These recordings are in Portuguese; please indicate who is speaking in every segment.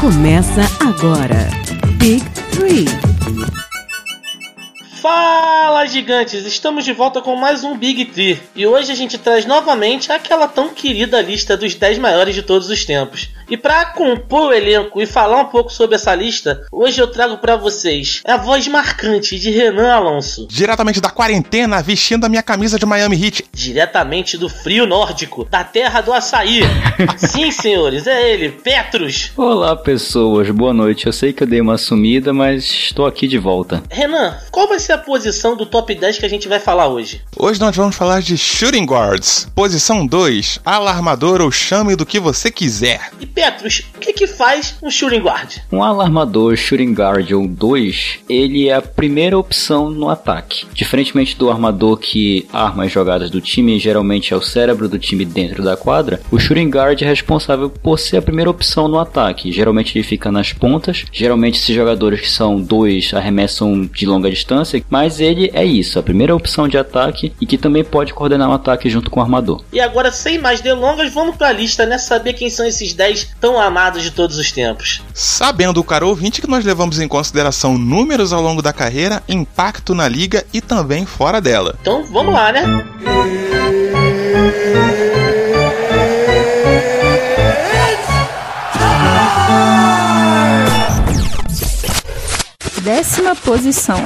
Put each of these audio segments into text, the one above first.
Speaker 1: Começa agora. Big Three.
Speaker 2: Fala gigantes, estamos de volta com mais um Big Tree e hoje a gente traz novamente aquela tão querida lista dos 10 maiores de todos os tempos. E para compor o elenco e falar um pouco sobre essa lista, hoje eu trago para vocês a voz marcante de Renan Alonso.
Speaker 3: Diretamente da quarentena, vestindo a minha camisa de Miami Heat.
Speaker 2: Diretamente do frio nórdico, da terra do açaí. Sim, senhores, é ele, Petrus.
Speaker 4: Olá, pessoas, boa noite. Eu sei que eu dei uma sumida, mas estou aqui de volta.
Speaker 2: Renan, qual vai ser a posição do top 10 que a gente vai falar hoje?
Speaker 3: Hoje nós vamos falar de Shooting Guards. Posição 2, alarmador ou chame do que você quiser.
Speaker 2: E Petrus, o que que faz um shooting guard?
Speaker 4: Um alarmador Shooting Guard ou 2, ele é a primeira opção no ataque. Diferentemente do armador que arma as jogadas do time, geralmente é o cérebro do time dentro da quadra, o Shooting Guard é responsável por ser a primeira opção no ataque. Geralmente ele fica nas pontas, geralmente esses jogadores que são dois arremessam de longa distância, mas ele é isso, a primeira opção de ataque e que também pode coordenar um ataque junto com o armador.
Speaker 2: E agora, sem mais delongas, vamos pra lista, né? Saber quem são esses 10 tão amados de todos os tempos.
Speaker 3: Sabendo, caro ouvinte, que nós levamos em consideração números ao longo da carreira, impacto na liga e também fora dela.
Speaker 2: Então vamos lá, né?
Speaker 5: Décima posição.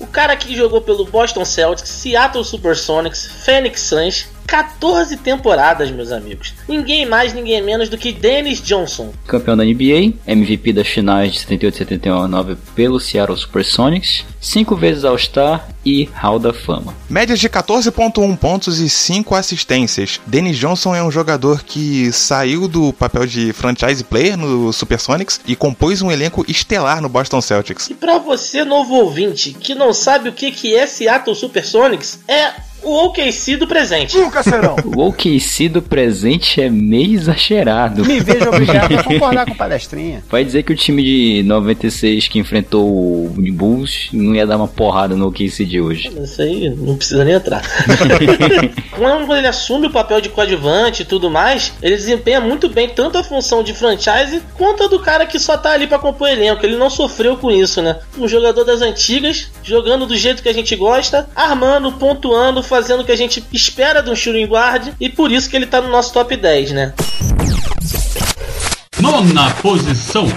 Speaker 2: O cara que jogou pelo Boston Celtics, Seattle Supersonics, Phoenix Suns, 14 temporadas, meus amigos. Ninguém mais, ninguém menos do que Dennis Johnson.
Speaker 4: Campeão da NBA, MVP das finais de 78 e 79 pelo Seattle Supersonics, 5 vezes All-Star e Hall da Fama.
Speaker 3: Médias de 14.1 pontos e 5 assistências. Dennis Johnson é um jogador que saiu do papel de franchise player no Supersonics e compôs um elenco estelar no Boston Celtics.
Speaker 2: E pra você, novo ouvinte, que não sabe o que que é Seattle Supersonics, é o OKC do presente.
Speaker 6: Nunca serão.
Speaker 4: O OKC do presente é meio exagerado.
Speaker 6: Me vejo obrigado a concordar com palestrinha.
Speaker 4: Vai dizer que o time de 96 que enfrentou o Bulls não ia dar uma porrada no OKC de hoje.
Speaker 2: Isso aí não precisa nem entrar. Quando ele assume o papel de coadjuvante e tudo mais, ele desempenha muito bem tanto a função de franchise quanto a do cara que só tá ali pra compor elenco. Ele não sofreu com isso, né? Um jogador das antigas, jogando do jeito que a gente gosta, armando, pontuando, fazendo o que a gente espera de um shooting guard e por isso que ele tá no nosso top 10, né?
Speaker 7: Nona posição.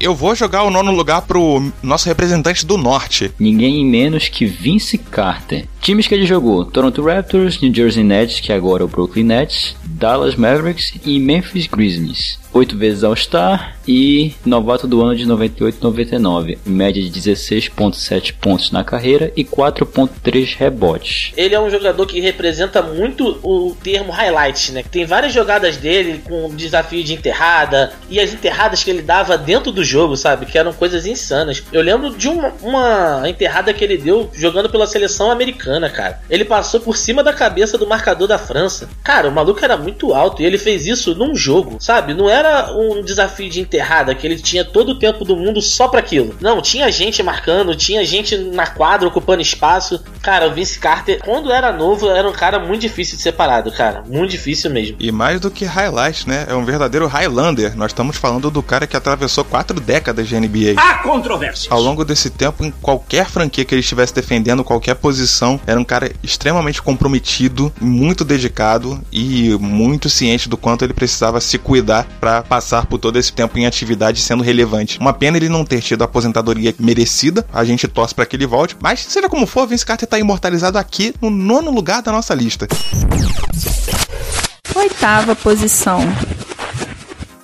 Speaker 3: Eu vou jogar o nono lugar pro nosso representante do norte.
Speaker 4: Ninguém menos que Vince Carter. Times que ele jogou: Toronto Raptors, New Jersey Nets, que agora é o Brooklyn Nets, Dallas Mavericks e Memphis Grizzlies. Oito vezes All-Star e novato do ano de 98-99, média de 16.7 pontos na carreira e 4.3 rebotes.
Speaker 2: Ele é um jogador que representa muito o termo highlight, né? Tem várias jogadas dele com desafio de enterrada e as enterradas que ele dava dentro do jogo, sabe? Que eram coisas insanas. Eu lembro de uma, uma enterrada que ele deu jogando pela seleção americana, cara. Ele passou por cima da cabeça do marcador da França. Cara, o maluco era muito alto e ele fez isso num jogo, sabe? Não era um desafio de enterrada que ele tinha todo o tempo do mundo só para aquilo. Não, tinha gente marcando, tinha gente na quadra ocupando espaço. Cara, o Vince Carter, quando era novo, era um cara muito difícil de separado, cara. Muito difícil mesmo.
Speaker 3: E mais do que highlight, né? É um verdadeiro Highlander. Nós estamos falando do cara que atravessou quatro décadas de NBA.
Speaker 6: Há controvérsias.
Speaker 3: Ao longo desse tempo, em qualquer franquia que ele estivesse defendendo, qualquer posição, era um cara extremamente comprometido, muito dedicado e muito ciente do quanto ele precisava se cuidar para passar por todo esse tempo em atividade sendo relevante. Uma pena ele não ter tido a aposentadoria merecida, a gente torce para que ele volte, mas seja como for, Vince Carter tá imortalizado aqui no nono lugar da nossa lista.
Speaker 5: Oitava posição.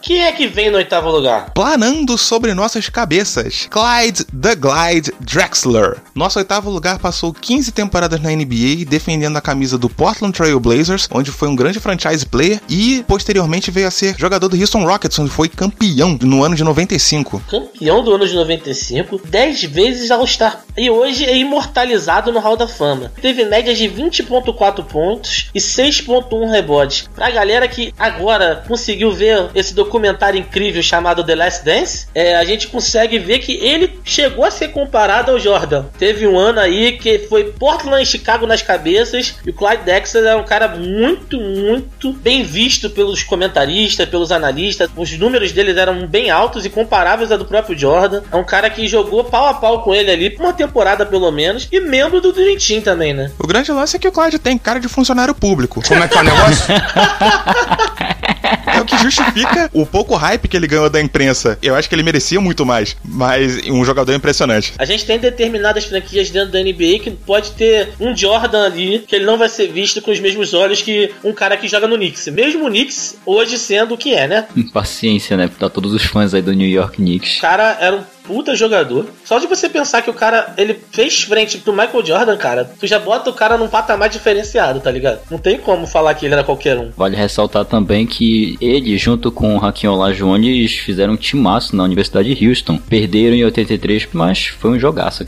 Speaker 2: Quem é que vem no oitavo lugar?
Speaker 3: Planando sobre nossas cabeças, Clyde The Glide Drexler. Nosso oitavo lugar passou 15 temporadas na NBA, defendendo a camisa do Portland Trail Blazers, onde foi um grande franchise player, e posteriormente veio a ser jogador do Houston Rockets, onde foi campeão no ano de 95.
Speaker 2: Campeão do ano de 95, 10 vezes All-Star. E hoje é imortalizado no Hall da Fama. Teve médias de 20.4 pontos e 6.1 rebotes. Pra galera que agora conseguiu ver esse documentário incrível chamado The Last Dance, é, a gente consegue ver que ele chegou a ser comparado ao Jordan. Teve um ano aí que foi Portland e Chicago nas cabeças e o Clyde Drexler era um cara muito, muito bem visto pelos comentaristas, pelos analistas. Os números deles eram bem altos e comparáveis a do próprio Jordan. É um cara que jogou pau a pau com ele ali, uma temporada pelo menos, e membro do Dream Team também, né?
Speaker 3: O grande lance é que o Clyde tem cara de funcionário público.
Speaker 6: Como é que é o negócio?
Speaker 3: É o que justifica o pouco hype que ele ganhou da imprensa. Eu acho que ele merecia muito mais, mas um jogador impressionante.
Speaker 2: A gente tem determinadas franquias dentro da NBA que pode ter um Jordan ali que ele não vai ser visto com os mesmos olhos que um cara que joga no Knicks. Mesmo o Knicks hoje sendo o que é, né?
Speaker 4: Paciência, né? Pra todos os fãs aí do New York Knicks.
Speaker 2: O cara era um puta jogador. Só de você pensar que o cara, ele fez frente pro Michael Jordan, cara, tu já bota o cara num patamar diferenciado, tá ligado? Não tem como falar que ele era qualquer um.
Speaker 4: Vale ressaltar também que ele, junto com o Raquel Olajuwon, fizeram um timaço na Universidade de Houston. Perderam em 83, mas foi um jogaço.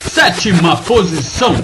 Speaker 6: Sétima posição.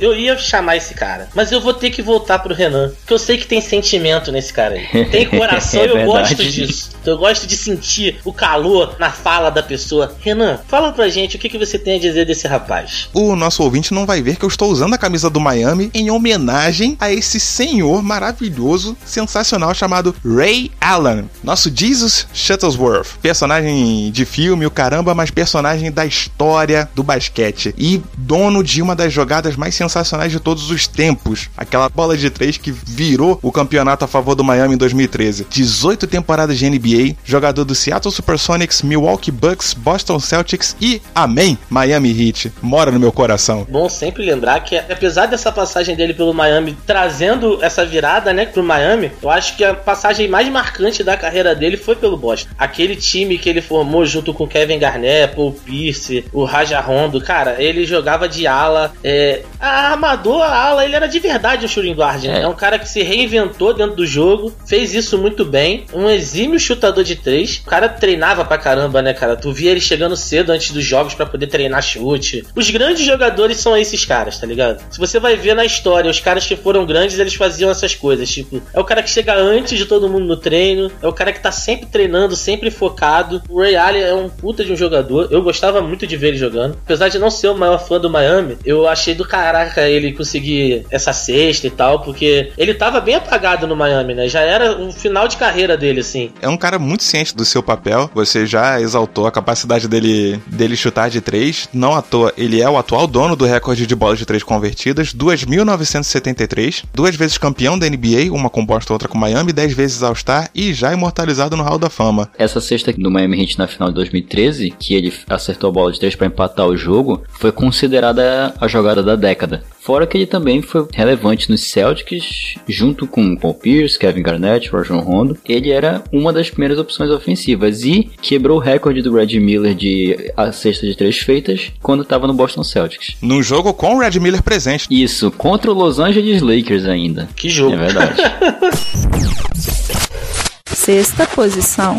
Speaker 2: Eu ia chamar esse cara, mas eu vou ter que voltar pro Renan, porque eu sei que tem sentimento nesse cara aí. Tem coração
Speaker 4: É
Speaker 2: e eu
Speaker 4: verdade.
Speaker 2: gosto disso. Eu gosto de sentir o calor na fala da pessoa. Renan, fala pra gente o que, que você tem a dizer desse rapaz.
Speaker 3: O nosso ouvinte não vai ver que eu estou usando a camisa do Miami em homenagem a esse senhor maravilhoso, sensacional chamado Ray Allen. Nosso Jesus Shuttlesworth. Personagem de filme, o caramba, mas personagem da história do basquete. E dono de uma das jogadas mais sensacionais de todos os tempos. Aquela bola de três que virou o campeonato a favor do Miami em 2013. 18 temporadas de NBA, jogador do Seattle Supersonics, Milwaukee Bucks, Boston Celtics e, amém, Miami Heat. Mora no meu coração.
Speaker 2: Bom sempre lembrar que, apesar dessa passagem dele pelo Miami trazendo essa virada, né, pro Miami, eu acho que a passagem mais marcante da carreira dele foi pelo Boston. Aquele time que ele formou junto com Kevin Garnett, Paul Pierce, o Raja Rondo, cara, ele jogava de ala. É, a armador, a ala, ele era de verdade um shooting guard, né?
Speaker 4: É.
Speaker 2: É um cara que se reinventou dentro do jogo, fez isso muito bem, um exímio chutador de três. O cara treinava pra caramba, né, cara? Tu via ele chegando cedo antes dos jogos pra poder treinar chute. Os grandes jogadores são esses caras, tá ligado? Se você vai ver na história, os caras que foram grandes, eles faziam essas coisas. Tipo, é o cara que chega antes de todo mundo no treino, é o cara que tá sempre treinando, sempre focado. O Ray Allen é um puta de um jogador. Eu gostava muito de ver ele jogando. Apesar de não ser o maior fã do Miami, eu achei do caraca ele conseguir essa sexta e tal, porque ele tava bem apagado no Miami, né? Já era um final de carreira dele, assim.
Speaker 3: É um cara muito ciente do seu papel. Você já exaltou a capacidade dele, dele chutar de três. Não à toa, ele é o atual dono do recorde de bolas de três convertidas, 2.973. Duas vezes campeão da NBA, uma com Boston, outra com Miami, dez vezes All-Star e já imortalizado no Hall da Fama.
Speaker 4: Essa sexta do Miami Heat na final de 2013, que ele acertou a bola de três para empatar o jogo, foi considerada a jogada da década. Fora que ele também foi relevante nos Celtics, junto com Paul Pierce, Kevin Garnett, Rajon Rondo. Ele era uma das primeiras opções ofensivas e quebrou o recorde do Red Miller de a cesta de três feitas quando estava no Boston Celtics.
Speaker 3: Num jogo com o Red Miller presente.
Speaker 4: Isso, contra o Los Angeles Lakers ainda.
Speaker 2: Que jogo.
Speaker 4: É verdade.
Speaker 5: Sexta posição.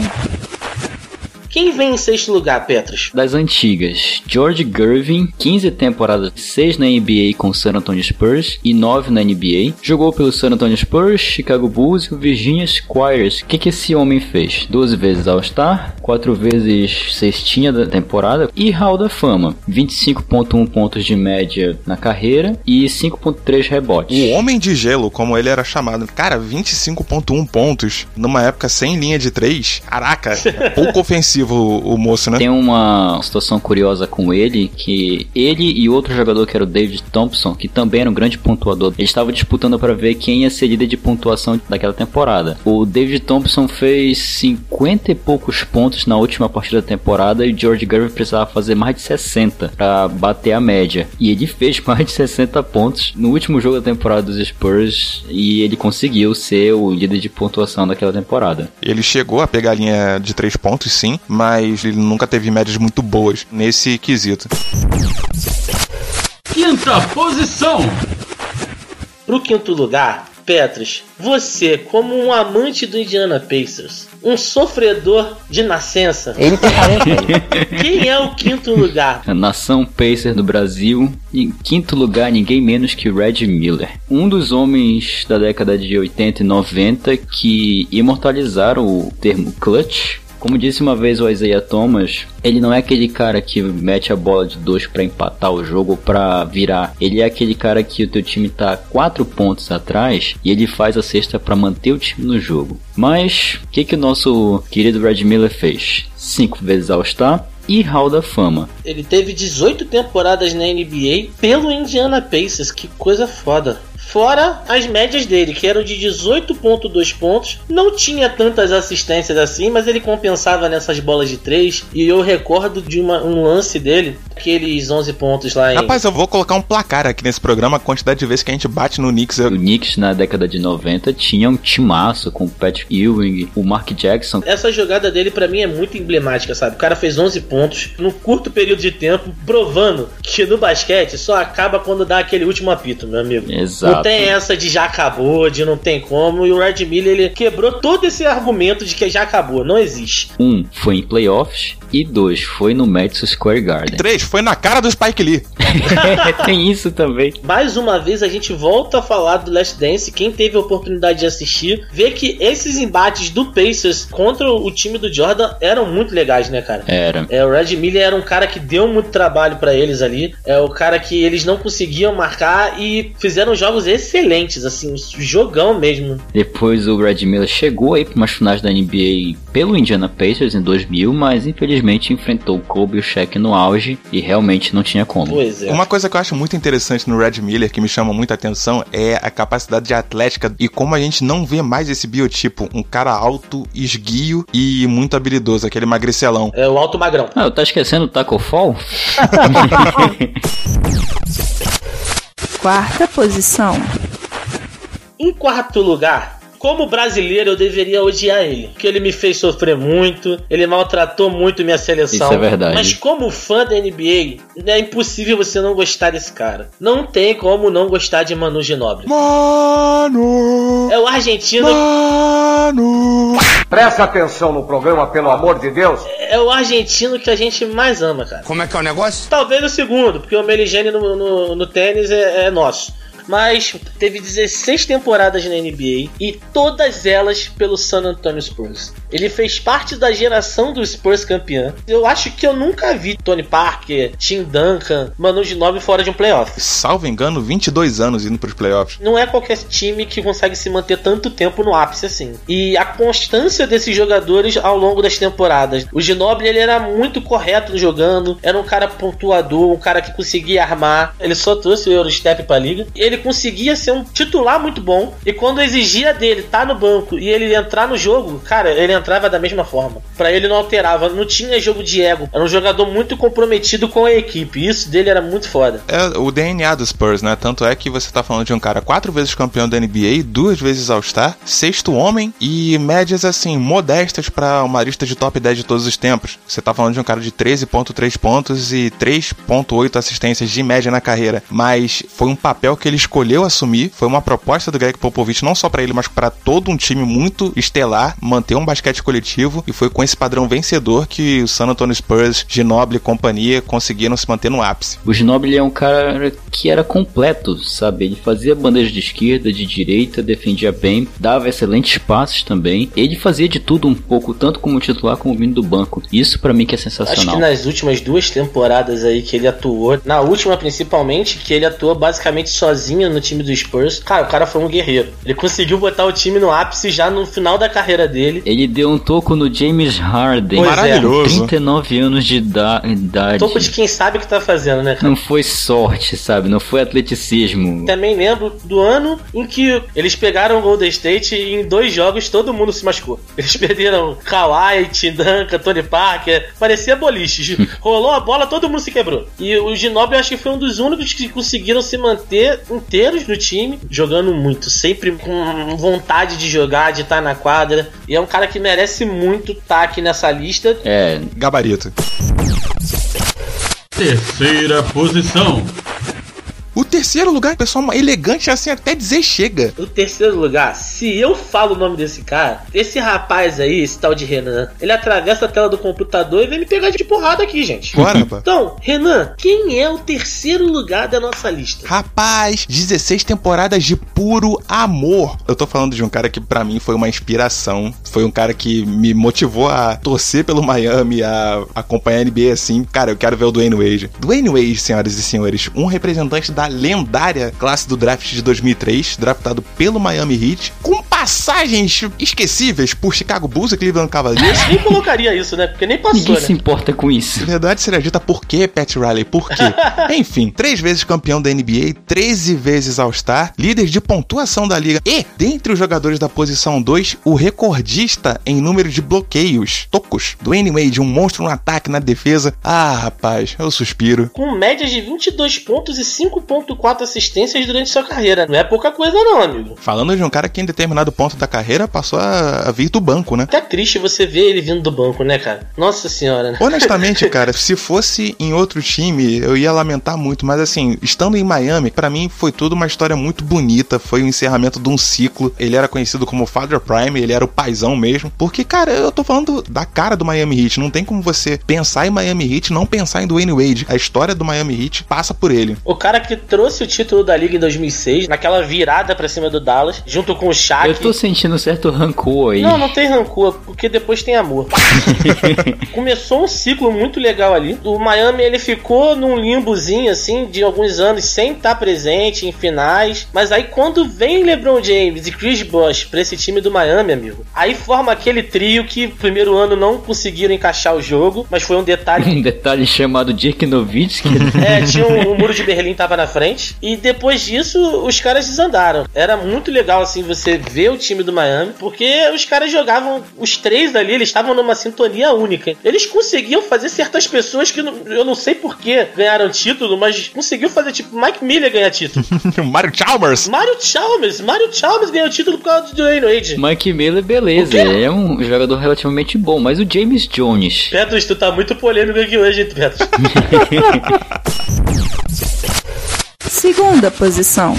Speaker 2: Quem vem em sexto lugar, Petros?
Speaker 4: Das antigas, George Gervin, 15 temporadas, 6 na NBA com o San Antonio Spurs e 9 na NBA. Jogou pelo San Antonio Spurs, Chicago Bulls e o Virginia Squires. O que, que esse homem fez? 12 vezes All-Star, 4 vezes cestinha da temporada e Hall da Fama. 25.1 pontos de média na carreira e 5.3 rebotes.
Speaker 3: O Homem de Gelo, como ele era chamado. Cara, 25.1 pontos numa época sem linha de três. Caraca, é pouco ofensivo o, o moço, né?
Speaker 4: Tem uma situação curiosa com ele, que ele e outro jogador que era o David Thompson, que também era um grande pontuador, eles estavam disputando para ver quem ia ser líder de pontuação daquela temporada. O David Thompson fez 50 e poucos pontos na última partida da temporada e o George Gervin precisava fazer mais de 60 para bater a média. E ele fez mais de 60 pontos no último jogo da temporada dos Spurs e ele conseguiu ser o líder de pontuação daquela temporada.
Speaker 3: Ele chegou a pegar a linha de três pontos, sim, mas ele nunca teve médias muito boas nesse quesito.
Speaker 6: Quinta posição.
Speaker 2: Pro quinto lugar, Petros, você, como um amante do Indiana Pacers, um sofredor de nascença,
Speaker 6: Ele tem talento aí.
Speaker 2: quem é o quinto lugar?
Speaker 4: A nação Pacer do Brasil. Em quinto lugar, ninguém menos que Red Miller. Um dos homens da década de 80 e 90 que imortalizaram o termo clutch Como disse uma vez o Isaiah Thomas, ele não é aquele cara que mete a bola de dois para empatar o jogo ou pra virar. Ele é aquele cara que o teu time tá quatro pontos atrás e ele faz a cesta para manter o time no jogo. Mas o que que o nosso querido Red Miller fez? Cinco vezes All-Star, e Hall da Fama.
Speaker 2: Ele teve 18 temporadas na NBA pelo Indiana Pacers, que coisa foda. Fora as médias dele, que eram de 18.2 pontos. Não tinha tantas assistências assim, mas ele compensava nessas bolas de 3. E eu recordo de uma, um lance dele, aqueles 11 pontos lá em...
Speaker 3: Rapaz, eu vou colocar um placar aqui nesse programa, a quantidade de vezes que a gente bate no Knicks. Eu...
Speaker 4: O Knicks na década de 90 tinha um timaço com o Patrick Ewing, o Mark Jackson.
Speaker 2: Essa jogada dele para mim é muito emblemática, sabe? O cara fez 11 pontos num curto período de tempo, provando que no basquete só acaba quando dá aquele último apito, meu amigo.
Speaker 4: Exato.
Speaker 2: Tem essa de já acabou, de não tem como. E o Red Miller ele quebrou todo esse argumento de que já acabou. Não existe.
Speaker 4: Um foi em playoffs e dois foi no Madison Square Garden.
Speaker 3: Três, foi na cara do Spike Lee.
Speaker 4: tem isso também.
Speaker 2: Mais uma vez a gente volta a falar do Last Dance. Quem teve a oportunidade de assistir, vê que esses embates do Pacers contra o time do Jordan eram muito legais, né, cara?
Speaker 4: Era.
Speaker 2: É, o Red Miller era um cara que deu muito trabalho para eles ali. É o cara que eles não conseguiam marcar e fizeram jogos excelentes, assim, jogão mesmo.
Speaker 4: Depois o Red Miller chegou aí para umas finais da NBA pelo Indiana Pacers em 2000, mas infelizmente enfrentou o Kobe e o Shaq no auge e realmente não tinha como.
Speaker 2: Pois é.
Speaker 3: Uma coisa que eu acho muito interessante no Red Miller, que me chama muita atenção, é a capacidade de atlética e como a gente não vê mais esse biotipo. Um cara alto, esguio e muito habilidoso, aquele magricelão.
Speaker 2: É o alto magrão.
Speaker 4: Ah, eu tá esquecendo o Taco Fall?
Speaker 5: Quarta posição.
Speaker 2: Em quarto lugar, como brasileiro eu deveria odiar ele, porque ele me fez sofrer muito, ele maltratou muito minha seleção.
Speaker 4: Isso é verdade.
Speaker 2: Mas como fã da NBA, é impossível você não gostar desse cara. Não tem como não gostar de Manu Ginóbili.
Speaker 3: Mano!
Speaker 2: É o argentino,
Speaker 3: Mano!
Speaker 7: Presta atenção no programa, pelo amor de Deus.
Speaker 2: é o argentino que a gente mais ama, cara.
Speaker 8: Como é que é o negócio?
Speaker 2: Talvez o segundo, porque o Meligene no, no, no tênis é, é nosso. Mas teve 16 temporadas na NBA e todas elas pelo San Antonio Spurs. Ele fez parte da geração do Spurs campeã. Eu acho que eu nunca vi Tony Parker, Tim Duncan, Manu Ginobili fora de um playoff.
Speaker 3: Salvo engano, 22 anos indo pros playoffs.
Speaker 2: Não é qualquer time que consegue se manter tanto tempo no ápice assim. E a constância desses jogadores ao longo das temporadas. O Ginobili ele era muito correto jogando, era um cara pontuador, um cara que conseguia armar. Ele só trouxe o Eurostep pra liga. Ele conseguia ser um titular muito bom. E quando exigia dele estar no banco e ele entrar no jogo, cara, ele entrava da mesma forma. Pra ele não alterava, não tinha jogo de ego. Era um jogador muito comprometido com a equipe. Isso dele era muito foda.
Speaker 3: É o DNA do Spurs, né? Tanto é que você tá falando de um cara quatro vezes campeão da NBA, duas vezes All-Star, sexto homem e médias assim, modestas pra uma lista de top 10 de todos os tempos. Você tá falando de um cara de 13.3 pontos e 3.8 assistências de média na carreira, mas foi um papel que ele escolheu assumir, foi uma proposta do Greg Popovich não só pra ele, mas pra todo um time muito estelar, manter um basquete coletivo e foi com esse padrão vencedor que o San Antonio Spurs, Ginobili e companhia conseguiram se manter no ápice.
Speaker 4: O Ginobili é um cara que era completo, sabe? Ele fazia bandeja de esquerda, de direita, defendia bem, dava excelentes passes também. Ele fazia de tudo um pouco, tanto como titular como vindo do banco. Isso pra mim que é
Speaker 2: Acho
Speaker 4: sensacional.
Speaker 2: que nas últimas duas temporadas aí que ele atuou, na última principalmente, que ele atuou basicamente sozinho no time do Spurs, cara, o cara foi um guerreiro. Ele conseguiu botar o time no ápice já no final da carreira dele.
Speaker 4: Ele deu um toco no James Harden.
Speaker 2: Pois é.
Speaker 3: Maravilhoso.
Speaker 4: 39 anos de ida- idade.
Speaker 2: Topo de quem sabe o que tá fazendo, né, cara?
Speaker 4: Não foi sorte, sabe? Não foi atleticismo.
Speaker 2: Também lembro do ano em que eles pegaram o Golden State e em dois jogos todo mundo se machucou. Eles perderam Kawhi, Tim Duncan, Tony Parker, parecia boliche. Rolou a bola, todo mundo se quebrou. E o Ginobili eu acho que foi um dos únicos que conseguiram se manter inteiros no time, jogando muito, sempre com vontade de jogar, de estar na quadra. E é um cara que merece muito estar aqui nessa lista.
Speaker 4: É,
Speaker 3: Gabarito.
Speaker 6: Terceira posição.
Speaker 3: O terceiro lugar, pessoal, elegante assim até dizer chega.
Speaker 2: O terceiro lugar, se eu falo o nome desse cara, esse rapaz aí, esse tal de Renan, ele atravessa a tela do computador e vem me pegar de porrada aqui, gente.
Speaker 3: Bora, rapaz.
Speaker 2: Então, Renan, quem é o terceiro lugar da nossa lista?
Speaker 3: Rapaz, 16 temporadas de puro amor. Eu tô falando de um cara que pra mim foi uma inspiração. Foi um cara que me motivou a torcer pelo Miami, a acompanhar a NBA assim. Cara, eu quero ver o Dwayne Wade. Dwayne Wade, senhoras e senhores, um representante da lendária classe do draft de 2003, draftado pelo Miami Heat, com passagens esquecíveis por Chicago Bulls e Cleveland Cavaliers.
Speaker 2: Nem colocaria isso, né? Porque nem passou,
Speaker 4: Ninguém
Speaker 2: né?
Speaker 4: se importa com isso.
Speaker 3: Verdade seria dita por quê, Pat Riley? Por quê? Enfim, três vezes campeão da NBA, 13 vezes All-Star, líder de pontuação da liga e, dentre os jogadores da posição 2, o recordista em número de bloqueios. Tocos. Dwayne Wade, um monstro no ataque, na defesa. Ah, rapaz, eu suspiro.
Speaker 2: Com médias de 22 pontos e 5.4 assistências durante sua carreira. Não é pouca coisa não, amigo.
Speaker 3: Falando de um cara que em determinado ponto da carreira passou a, a vir do banco, né?
Speaker 2: Até triste você ver ele vindo do banco, né, cara? Nossa senhora, né?
Speaker 3: Honestamente, cara, se fosse em outro time, eu ia lamentar muito, mas assim, estando em Miami, pra mim foi tudo uma história muito bonita, foi o encerramento de um ciclo. Ele era conhecido como Father Prime, ele era o paizão mesmo. Porque, cara, eu tô falando da cara do Miami Heat, não tem como você pensar em Miami Heat e não pensar em Dwayne Wade. A história do Miami Heat passa por ele.
Speaker 2: O cara que trouxe o título da liga em 2006, naquela virada pra cima do Dallas, junto com o Shaq.
Speaker 4: Eu tô sentindo um certo rancor aí.
Speaker 2: Não, não tem rancor, porque depois tem amor. Começou um ciclo muito legal ali. O Miami ele ficou num limbozinho assim de alguns anos sem estar presente em finais, mas aí quando vem LeBron James e Chris Bosh pra esse time do Miami, amigo, aí forma aquele trio que primeiro ano não conseguiram encaixar o jogo, mas foi um detalhe
Speaker 4: Um detalhe chamado Dirk Nowitzki.
Speaker 2: É, tinha um, o muro de Berlim tava na frente. E depois disso, os caras desandaram. Era muito legal, assim, você ver o time do Miami, porque os caras jogavam, os três dali, eles estavam numa sintonia única. Eles conseguiam fazer certas pessoas que não- eu não sei por que ganharam título, mas conseguiu fazer, tipo, Mike Miller ganhar título.
Speaker 3: Mario Chalmers!
Speaker 2: Mario Chalmers, Mario Chalmers ganhou título por causa do Dwayne Wade.
Speaker 4: Mike Miller, beleza, é um jogador relativamente bom, mas o James Jones.
Speaker 2: Petros, tu tá muito polêmico aqui hoje, hein, Petros?
Speaker 5: Segunda posição.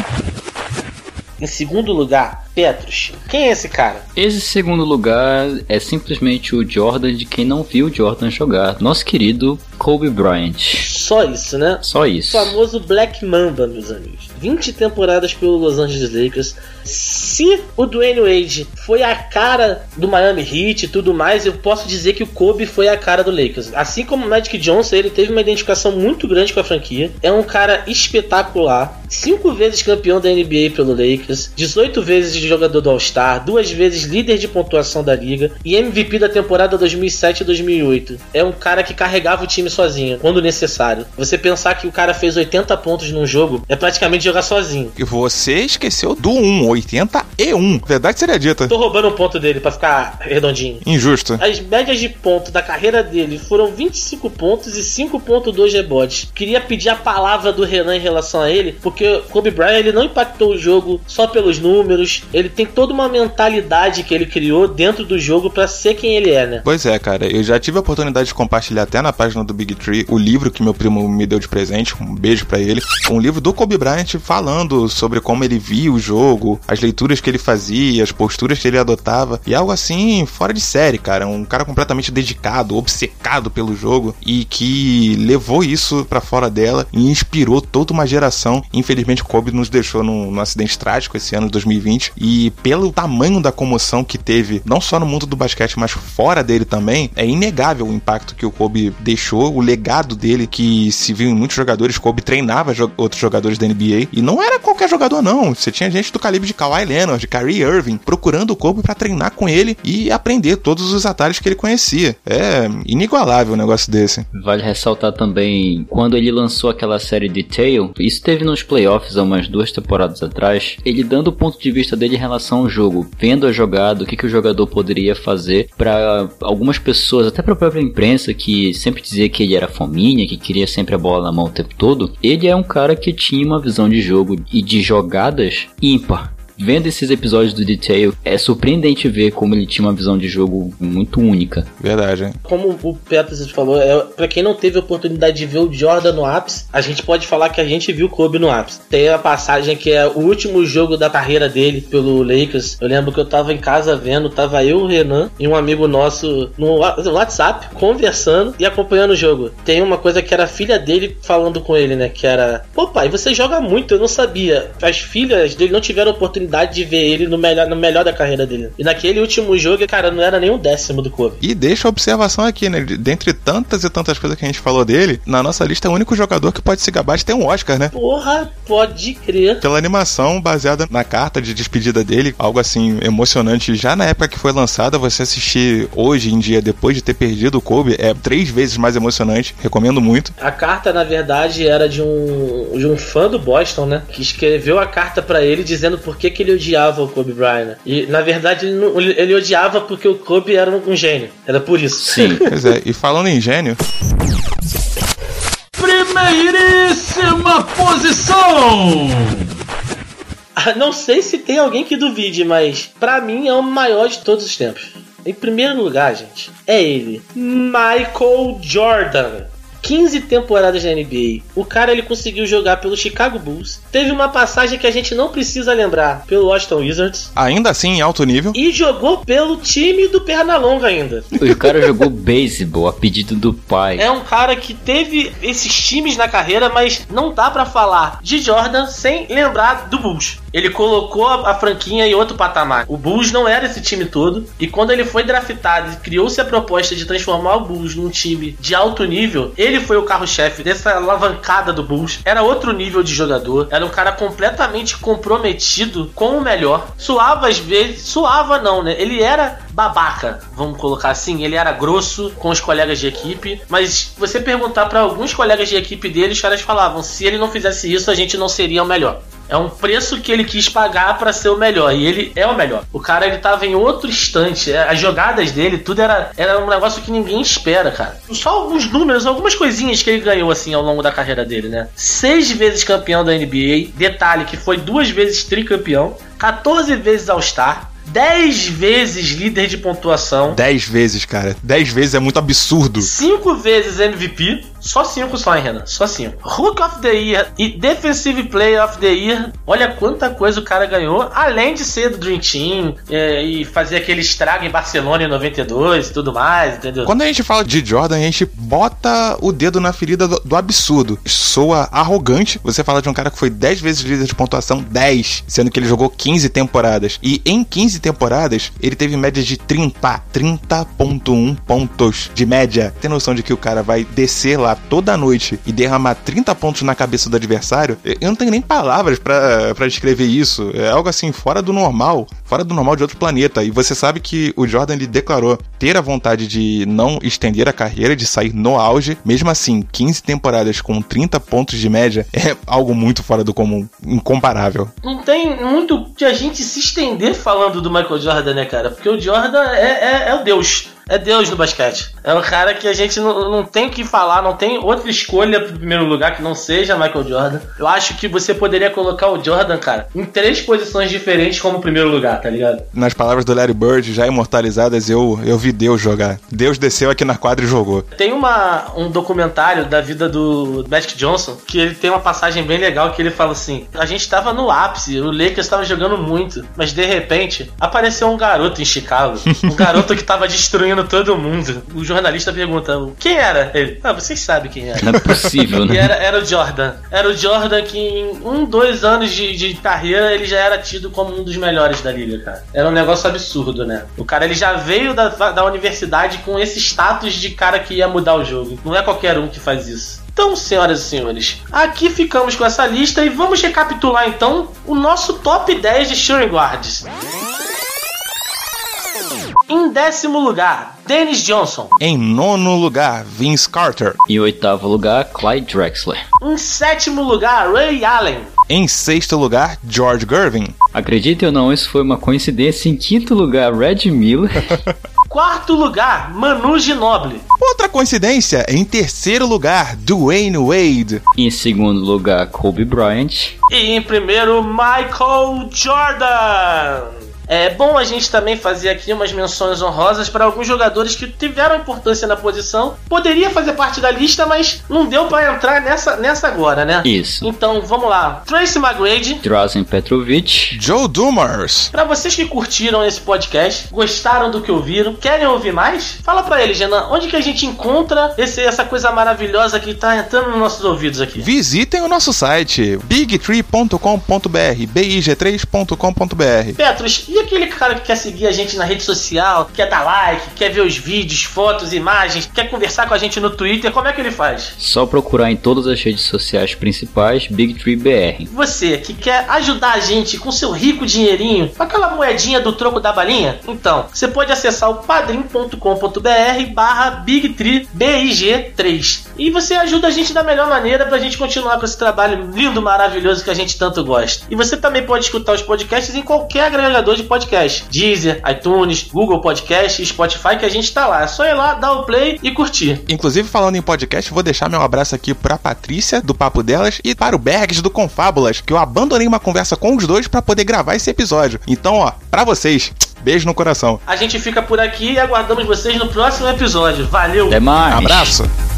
Speaker 2: Em segundo lugar, Petros. Quem é esse cara?
Speaker 4: Esse segundo lugar é simplesmente o Jordan de quem não viu o Jordan jogar. Nosso querido Kobe Bryant.
Speaker 2: Só isso, né?
Speaker 4: Só isso.
Speaker 2: famoso Black Mamba, meus amigos. 20 temporadas pelo Los Angeles Lakers. Se o Dwayne Wade foi a cara do Miami Heat e tudo mais, eu posso dizer que o Kobe foi a cara do Lakers. Assim como o Magic Johnson, ele teve uma identificação muito grande com a franquia. É um cara espetacular. Cinco vezes campeão da NBA pelo Lakers, 18 vezes jogador do All-Star, duas vezes líder de pontuação da liga e MVP da temporada 2007 e 2008. É um cara que carregava o time sozinho, quando necessário. Você pensar que o cara fez 80 pontos num jogo é praticamente jogar sozinho.
Speaker 3: E você esqueceu do 1, 81. Verdade seria dita.
Speaker 2: Tô roubando um ponto dele pra ficar redondinho.
Speaker 3: Injusto.
Speaker 2: As médias de ponto da carreira dele foram 25 pontos e 5.2 rebotes. Queria pedir a palavra do Renan em relação a ele, porque o Kobe Bryant ele não impactou o jogo só pelos números, ele tem toda uma mentalidade que ele criou dentro do jogo pra ser quem ele é, né?
Speaker 3: Pois é, cara. Eu já tive a oportunidade de compartilhar até na página do Big Tree o livro que meu primo me deu de presente. Um beijo pra ele. Um livro do Kobe Bryant falando sobre como ele via o jogo, as leituras que ele fazia, as posturas que ele adotava. E algo assim, fora de série, cara. Um cara completamente dedicado, obcecado pelo jogo e que levou isso pra fora dela e inspirou toda uma geração. Infelizmente, Kobe nos deixou num, num acidente trágico esse ano de 2020. E pelo tamanho da comoção que teve, não só no mundo do basquete, mas fora dele também, é inegável o impacto que o Kobe deixou, o legado dele, que se viu em muitos jogadores. Kobe treinava jo- outros jogadores da NBA e não era qualquer jogador, não. Você tinha gente do calibre de Kawhi Leonard, de Kyrie Irving, procurando o Kobe pra treinar com ele e aprender todos os atalhos que ele conhecia. É inigualável um negócio desse.
Speaker 4: Vale ressaltar também, quando ele lançou aquela série Detail, isso teve nos playoffs há umas duas temporadas atrás, ele dando o ponto de vista dele em relação ao jogo, vendo a jogada, o que, que o jogador poderia fazer para algumas pessoas, até pra própria imprensa, que sempre dizia que ele era fominha, que queria sempre a bola na mão o tempo todo, ele é um cara que tinha uma visão de jogo e de jogadas ímpar. Vendo esses episódios do Detail, é surpreendente ver como ele tinha uma visão de jogo muito única.
Speaker 3: Verdade, hein?
Speaker 2: Como o Peters falou, é, pra quem não teve a oportunidade de ver o Jordan no ápice, a gente pode falar que a gente viu o Kobe no ápice. Tem a passagem que é o último jogo da carreira dele pelo Lakers. Eu lembro que eu tava em casa vendo, tava eu, o Renan e um amigo nosso no WhatsApp conversando e acompanhando o jogo. Tem uma coisa que era a filha dele falando com ele, né? Que era: Pô, pai, você joga muito, eu não sabia. As filhas dele não tiveram oportunidade de ver ele no melhor, no melhor da carreira dele. E naquele último jogo, cara, não era nem um décimo do Kobe.
Speaker 3: E deixa a observação aqui, né? de- Dentre tantas e tantas coisas que a gente falou dele, na nossa lista é o único jogador que pode se gabar de ter um Oscar, né?
Speaker 2: Porra, pode crer.
Speaker 3: Pela animação baseada na carta de despedida dele, algo assim emocionante. Já na época que foi lançada, você assistir hoje em dia, depois de ter perdido o Kobe, é três vezes mais emocionante. Recomendo muito.
Speaker 2: A carta, na verdade, era de um, de um fã do Boston, né? Que escreveu a carta pra ele dizendo por que, que ele odiava o Kobe Bryant. E, na verdade, ele, não- ele- odiava porque o Kobe era um, gênio. Era por isso.
Speaker 4: Sim.
Speaker 3: Pois é, e falando em gênio,
Speaker 6: Primeiríssima posição!
Speaker 2: Ah, Não sei se tem alguém que duvide, mas pra mim é o maior de todos os tempos. Em primeiro lugar, gente, é ele, Michael Jordan. 15 temporadas na NBA. O cara ele conseguiu jogar pelo Chicago Bulls. Teve uma passagem que a gente não precisa lembrar pelo Washington Wizards.
Speaker 3: ainda assim em alto nível,
Speaker 2: E jogou pelo time do Pernalonga ainda.
Speaker 4: O cara jogou beisebol a pedido do pai.
Speaker 2: É um cara que teve esses times na carreira, mas não dá pra falar de Jordan sem lembrar do Bulls. Ele colocou a, franquinha em outro patamar. O Bulls não era esse time todo, e quando ele foi draftado e criou-se a proposta de transformar o Bulls num time de alto nível, ele foi o carro-chefe dessa alavancada do Bulls. Era outro nível de jogador, era um cara completamente comprometido com o melhor. Suava às vezes, suava não, né? Ele era babaca, vamos colocar assim. Ele era grosso com os colegas de equipe, mas você perguntar pra alguns colegas de equipe dele, os caras falavam: se ele não fizesse isso, a gente não seria o melhor. É um preço que ele quis pagar pra ser o melhor. E ele é o melhor. O cara ele tava em outro instante. É, As jogadas dele, tudo era, era um negócio que ninguém espera, cara. Só alguns números, algumas coisinhas que ele ganhou assim ao longo da carreira dele, né? Seis vezes campeão da NBA. Detalhe que foi duas vezes tricampeão. 14 vezes All-Star. 10 vezes líder de pontuação.
Speaker 3: 10 vezes, cara. 10 vezes é muito absurdo.
Speaker 2: Cinco vezes MVP. Só cinco só, hein, Renan? Só cinco. Hook of the Year e Defensive Player of the Year. Olha quanta coisa o cara ganhou. Além de ser do Dream Team é, e fazer aquele estrago em Barcelona em 92 e tudo mais, entendeu?
Speaker 3: Quando a gente fala de Jordan, a gente bota o dedo na ferida do, do absurdo. Soa arrogante. Você fala de um cara que foi 10 vezes líder de pontuação, 10, sendo que ele jogou 15 temporadas. E em 15 temporadas, ele teve média de 30, 30.1 pontos de média. Tem noção de que o cara vai descer lá toda noite e derramar 30 pontos na cabeça do adversário? Eu não tenho nem palavras pra descrever isso. É algo assim fora do normal, fora do normal de outro planeta. E você sabe que o Jordan ele declarou ter a vontade de não estender a carreira, de sair no auge. Mesmo assim, 15 temporadas com 30 pontos de média é algo muito fora do comum, incomparável.
Speaker 2: Não tem muito de a gente se estender falando do Michael Jordan, né, cara? Porque o Jordan é, é, é o Deus. É Deus no basquete. É um cara que a gente não, não tem o que falar, não tem outra escolha pro primeiro lugar que não seja Michael Jordan. Eu acho que você poderia colocar o Jordan, cara, em três posições diferentes como primeiro lugar, tá ligado?
Speaker 3: Nas palavras do Larry Bird, já imortalizadas, eu, eu vi Deus jogar. Deus desceu aqui na quadra e jogou.
Speaker 2: Tem uma, um documentário da vida do Magic Johnson que ele tem uma passagem bem legal que ele fala assim: a gente tava no ápice, o Lakers tava jogando muito, mas de repente apareceu um garoto em Chicago, um garoto que tava destruindo todo mundo. O jornalista pergunta: quem era? Ele, ah, vocês sabem quem era.
Speaker 4: Não é possível,
Speaker 2: E
Speaker 4: né?
Speaker 2: era, era o Jordan. Era o Jordan que em um, dois anos de, de carreira ele já era tido como um dos melhores da liga, cara. Era um negócio absurdo, né? O cara ele já veio da, da universidade com esse status de cara que ia mudar o jogo. Não é qualquer um que faz isso. Então, senhoras e senhores, aqui ficamos com essa lista e vamos recapitular então o nosso top 10 de shooting guards. Em décimo lugar, Dennis Johnson.
Speaker 3: Em nono lugar, Vince Carter.
Speaker 4: Em oitavo lugar, Clyde Drexler.
Speaker 2: Em sétimo lugar, Ray Allen.
Speaker 3: Em sexto lugar, George Gervin.
Speaker 4: Acreditem ou não, isso foi uma coincidência. Em quinto lugar, Red Miller.
Speaker 2: Quarto lugar, Manu Ginobili.
Speaker 3: Outra coincidência, em terceiro lugar, Dwayne Wade.
Speaker 4: Em segundo lugar, Kobe Bryant.
Speaker 2: E em primeiro, Michael Jordan. É bom a gente também fazer aqui umas menções honrosas para alguns jogadores que tiveram importância na posição. Poderia fazer parte da lista, mas não deu para entrar nessa, nessa agora, né?
Speaker 4: Isso.
Speaker 2: Então vamos lá. Tracy McGrady.
Speaker 4: Drazen Petrovic.
Speaker 3: Joe Dumars.
Speaker 2: Para vocês que curtiram esse podcast, gostaram do que ouviram, querem ouvir mais? Fala para eles, Renan, onde que a gente encontra esse, essa coisa maravilhosa que tá entrando nos nossos ouvidos aqui?
Speaker 3: Visitem o nosso site bigtree.com.br, big3.com.br.
Speaker 2: Petros, e aquele cara que quer seguir a gente na rede social, quer dar like, quer ver os vídeos, fotos, imagens, quer conversar com a gente no Twitter, como é que ele faz?
Speaker 4: Só procurar em todas as redes sociais principais Big BR.
Speaker 2: Você que quer ajudar a gente com seu rico dinheirinho, com aquela moedinha do troco da balinha, então você pode acessar o padrim.com.br barra BigTreeBIG3 e você ajuda a gente da melhor maneira pra gente continuar com esse trabalho lindo, maravilhoso que a gente tanto gosta. E você também pode escutar os podcasts em qualquer agregador de podcast. Deezer, iTunes, Google Podcast, Spotify, que a gente tá lá. É só ir lá, dar o play e curtir.
Speaker 3: Inclusive, falando em podcast, vou deixar meu abraço aqui pra Patrícia, do Papo Delas, e para o Bergs, do Confábulas, que eu abandonei uma conversa com os dois para poder gravar esse episódio. Então, ó, pra vocês, beijo no coração.
Speaker 2: A gente fica por aqui e aguardamos vocês no próximo episódio. Valeu!
Speaker 4: Até mais!
Speaker 3: Abraço!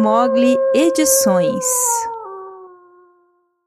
Speaker 5: Mogli Edições.